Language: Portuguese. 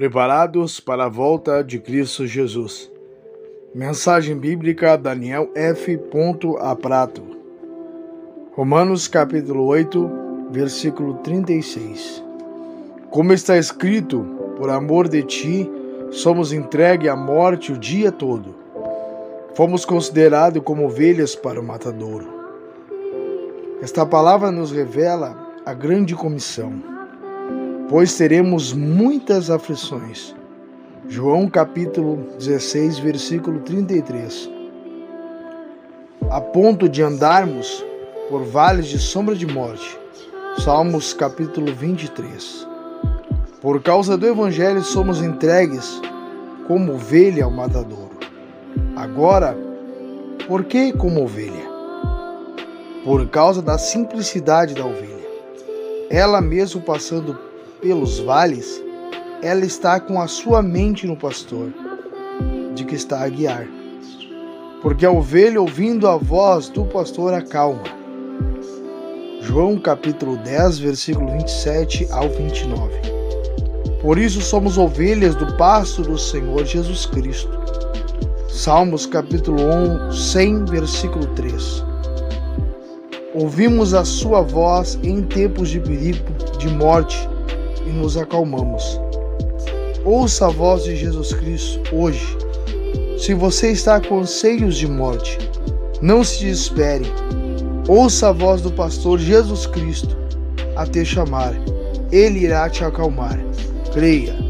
preparados para a volta de Cristo Jesus. Mensagem bíblica Daniel F. Aprato. Romanos capítulo 8, versículo 36. Como está escrito, por amor de ti, somos entregue à morte o dia todo. Fomos considerados como ovelhas para o matadouro. Esta palavra nos revela a grande comissão pois teremos muitas aflições. João capítulo 16, versículo 33. A ponto de andarmos por vales de sombra de morte. Salmos capítulo 23. Por causa do evangelho somos entregues como ovelha ao matadouro. Agora, por que como ovelha? Por causa da simplicidade da ovelha. Ela mesmo passando pelos vales, ela está com a sua mente no pastor, de que está a guiar. Porque a ovelha, ouvindo a voz do pastor, acalma. João capítulo 10, versículo 27 ao 29. Por isso somos ovelhas do pasto do Senhor Jesus Cristo. Salmos capítulo 1, 100, versículo 3. Ouvimos a sua voz em tempos de perigo, de morte, e nos acalmamos. Ouça a voz de Jesus Cristo hoje. Se você está com anseios de morte, não se desespere. Ouça a voz do pastor Jesus Cristo a te chamar. Ele irá te acalmar. Creia